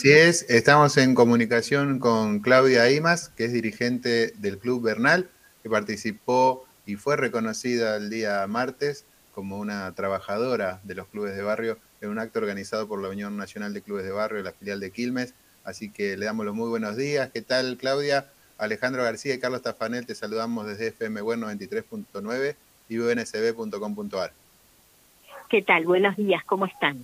Así es, estamos en comunicación con Claudia Imas, que es dirigente del Club Bernal, que participó y fue reconocida el día martes como una trabajadora de los clubes de barrio en un acto organizado por la Unión Nacional de Clubes de Barrio, la filial de Quilmes. Así que le damos los muy buenos días. ¿Qué tal, Claudia? Alejandro García y Carlos Tafanel te saludamos desde FM 93.9 y unsb.com.ar. ¿Qué tal? Buenos días, ¿cómo están?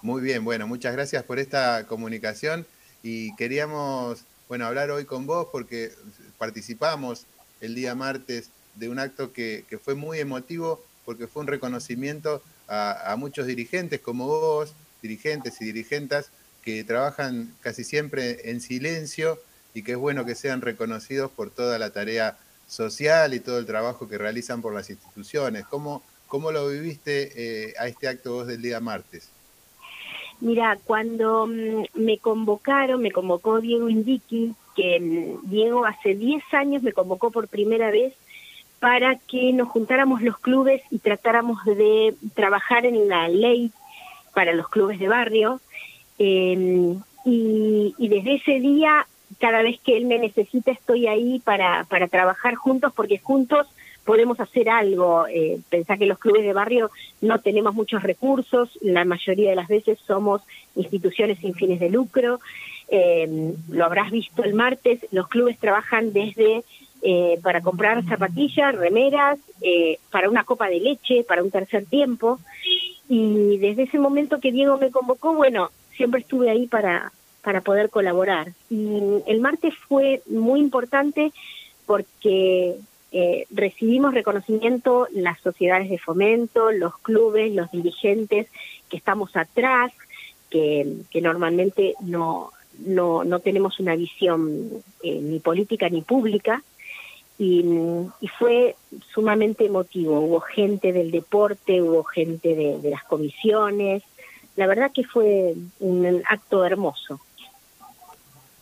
Muy bien, bueno, muchas gracias por esta comunicación y queríamos, bueno, hablar hoy con vos porque participamos el día martes de un acto que, fue muy emotivo porque fue un reconocimiento a, muchos dirigentes como vos, dirigentes y dirigentas que trabajan casi siempre en silencio y que es bueno que sean reconocidos por toda la tarea social y todo el trabajo que realizan por las instituciones. ¿Cómo, cómo lo viviste eh, a este acto vos del día martes? Mira, cuando mm, me convocaron, me convocó Diego Indiqui, que mm, Diego hace 10 años me convocó por primera vez para que nos juntáramos los clubes y tratáramos de trabajar en la ley para los clubes de barrio. Em, y, desde ese día, cada vez que él me necesita, estoy ahí para, para trabajar juntos, porque juntos podemos hacer algo. Eh, pensar que los clubes de barrio no tenemos muchos recursos, la mayoría de las veces somos instituciones sin fines de lucro. Eh, lo habrás visto el martes, los clubes trabajan desde eh, para comprar zapatillas, remeras, eh, para una copa de leche, para un tercer tiempo. Y desde ese momento que Diego me convocó, bueno, siempre estuve ahí para, para poder colaborar. Y el martes fue muy importante porque eh, recibimos reconocimiento las sociedades de fomento, los clubes, los dirigentes que estamos atrás, que, normalmente no, no, no, tenemos una visión eh, ni política ni pública. Y, fue sumamente emotivo. Hubo gente del deporte, hubo gente de las comisiones. La verdad que fue un acto hermoso.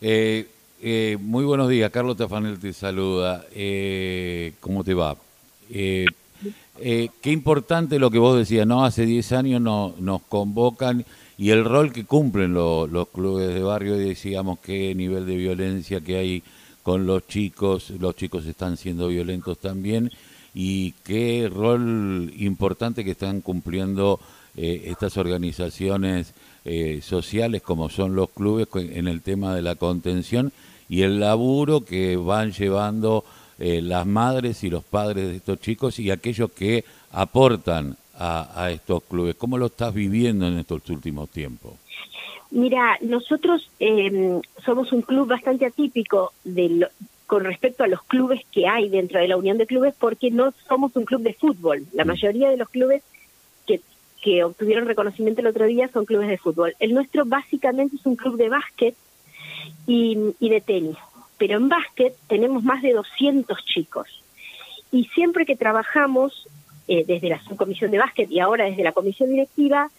Eh, eh, muy buenos días, Carlos Tafanel te saluda. Eh, ¿Cómo te va? Eh, qué importante lo que vos decías, ¿no? Hace 10 años no, nos convocan y el rol que cumplen los clubes de barrio, decíamos qué nivel de violencia que hay con los chicos, los chicos están siendo violentos también, y qué rol importante que están cumpliendo estas organizaciones sociales como son los clubes en el tema de la contención y el laburo que van llevando eh, las madres y los padres de estos chicos y aquellos que aportan a, estos clubes. ¿Cómo lo estás viviendo en estos últimos tiempos? Mira, nosotros em, somos un club bastante atípico de con respecto a los clubes que hay dentro de la Unión de Clubes porque no somos un club de fútbol. La mm. mayoría de los clubes que, que obtuvieron reconocimiento el otro día son clubes de fútbol. El nuestro básicamente es un club de básquet y, de tenis. Pero en básquet tenemos más de 200 chicos. Y siempre que trabajamos eh, desde la subcomisión de básquet y ahora desde la comisión directiva,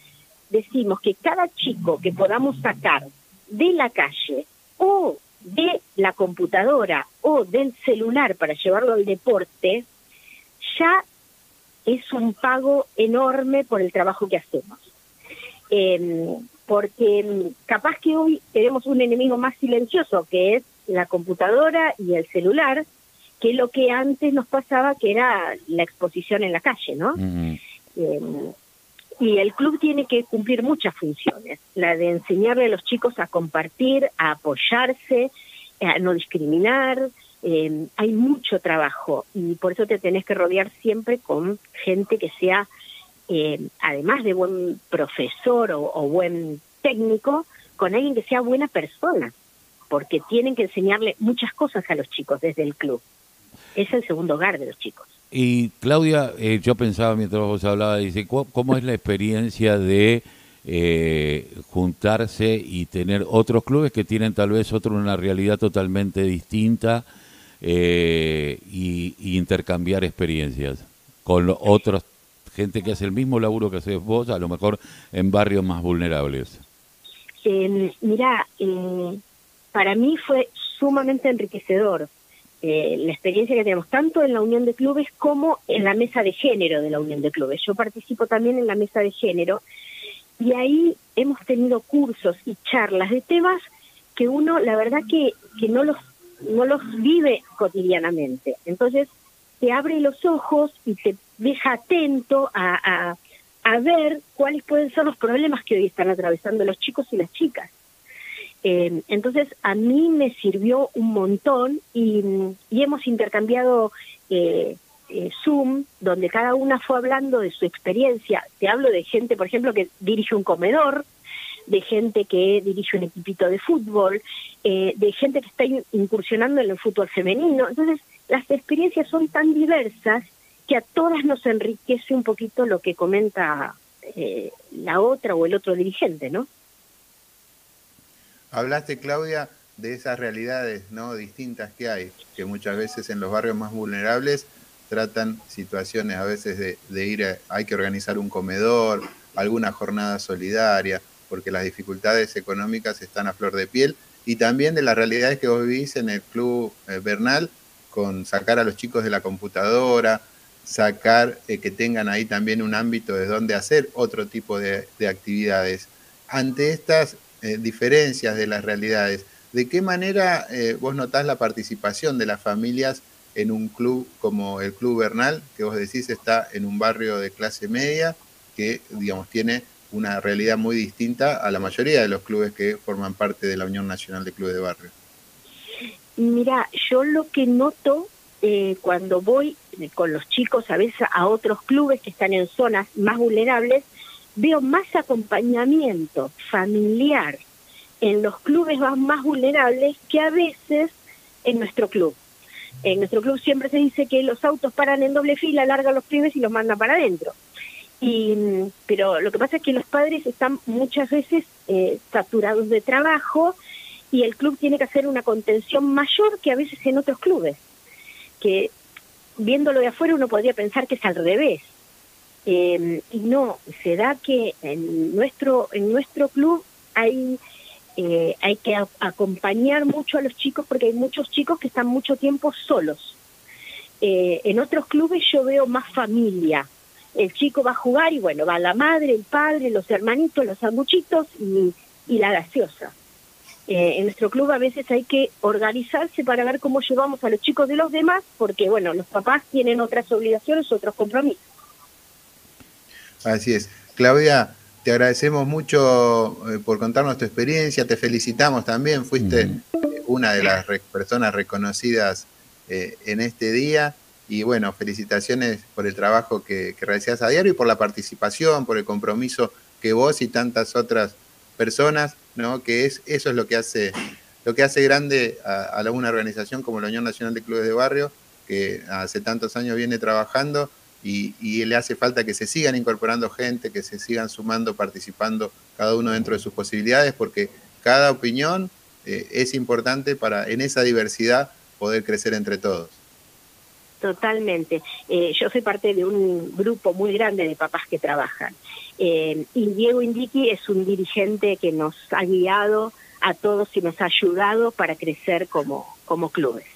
decimos que cada chico que podamos sacar de la calle o de la computadora o del celular para llevarlo al deporte, ya es un pago enorme por el trabajo que hacemos. Eh, porque mm, capaz que hoy tenemos un enemigo más silencioso, que es la computadora y el celular, que lo que antes nos pasaba, que era la exposición en la calle, ¿no? Em, y el club tiene que cumplir muchas funciones, la de enseñarle a los chicos a compartir, a apoyarse, a no discriminar, em, hay mucho trabajo y por eso te tenés que rodear siempre con gente que sea eh, además de buen profesor o, buen técnico, con alguien que sea buena persona, porque tienen que enseñarle muchas cosas a los chicos desde el club. Es el segundo hogar de los chicos. Y Claudia, eh, yo pensaba mientras vos hablabas, dice, ¿cómo es la experiencia de eh, juntarse y tener otros clubes que tienen tal vez otro una realidad totalmente distinta y, y, intercambiar experiencias con otros gente que hace el mismo laburo que haces vos, a lo mejor en barrios más vulnerables? Eh, mira, eh, para mí fue sumamente enriquecedor eh, la experiencia que tenemos tanto en la Unión de Clubes como en la mesa de género de la Unión de Clubes. Yo participo también en la mesa de género y ahí hemos tenido cursos y charlas de temas que uno, la verdad que, que no los no los vive cotidianamente. Entonces, te abre los ojos y te deja atento a, a, ver cuáles pueden ser los problemas que hoy están atravesando los chicos y las chicas. Eh, entonces, a mí me sirvió un montón y, y hemos intercambiado eh, eh, Zoom, donde cada una fue hablando de su experiencia. Te hablo de gente, por ejemplo, que dirige un comedor, de gente que dirige un equipito de fútbol, eh, de gente que está incursionando en el fútbol femenino. Entonces, las experiencias son tan diversas que a todas nos enriquece un poquito lo que comenta eh, la otra o el otro dirigente, ¿no? Hablaste, Claudia, de esas realidades no distintas que hay, que muchas veces en los barrios más vulnerables tratan situaciones a veces de, de ir, hay que organizar un comedor, alguna jornada solidaria, porque las dificultades económicas están a flor de piel, y también de las realidades que vos vivís en el Club eh, Bernal, con sacar a los chicos de la computadora, sacar eh, que tengan ahí también un ámbito de donde hacer otro tipo de, actividades. Ante estas eh, diferencias de las realidades, ¿de qué manera vos notás la participación de las familias en un club como el Club Bernal, que vos decís está en un barrio de clase media, que digamos tiene una realidad muy distinta a la mayoría de los clubes que forman parte de la Unión Nacional de Clubes de Barrio. Mira, yo lo que noto eh, cuando voy con los chicos a veces a otros clubes que están en zonas más vulnerables, veo más acompañamiento familiar en los clubes más vulnerables que a veces en nuestro club. En nuestro club siempre se dice que los autos paran en doble fila, largan los pibes y los mandan para adentro. Y, pero lo que pasa es que los padres están muchas veces eh, saturados de trabajo y el club tiene que hacer una contención mayor que a veces en otros clubes, que viéndolo de afuera uno podría pensar que es al revés. Eh, y no, se da que en nuestro, en nuestro club hay, eh, hay que acompañar mucho a los chicos porque hay muchos chicos que están mucho tiempo solos. en otros clubes yo veo más familia, el chico va a jugar y bueno, va la madre, el padre, los hermanitos, los sanguchitos y, la gaseosa. Eh, en nuestro club a veces hay que organizarse para ver cómo llevamos a los chicos de los demás, porque bueno, los papás tienen otras obligaciones, otros compromisos. Así es. Claudia, te agradecemos mucho eh, por contarnos tu experiencia, te felicitamos también, fuiste una de las personas reconocidas eh, en este día. Y bueno, felicitaciones por el trabajo que, que realizás a diario y por la participación, por el compromiso que vos y tantas otras personas, ¿no? Que es, eso es lo que hace, lo que hace grande a, a una organización como la Unión Nacional de Clubes de Barrio, que hace tantos años viene trabajando y, y, le hace falta que se sigan incorporando gente, que se sigan sumando, participando cada uno dentro de sus posibilidades, porque cada opinión eh, es importante para en esa diversidad poder crecer entre todos. Totalmente. Eh, yo soy parte de un grupo muy grande de papás que trabajan. Eh, y Diego Indiqui es un dirigente que nos ha guiado a todos y nos ha ayudado para crecer como, como clubes.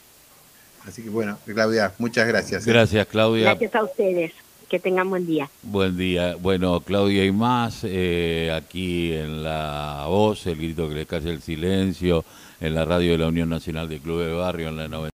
Así que bueno, Claudia, muchas gracias. ¿eh? Gracias, Claudia. Gracias a ustedes. Que tengan buen día. Buen día. Bueno, Claudia y más, aquí en La Voz, el grito que le cae el silencio, en la radio de la Unión Nacional de Clubes de Barrio, en la 90.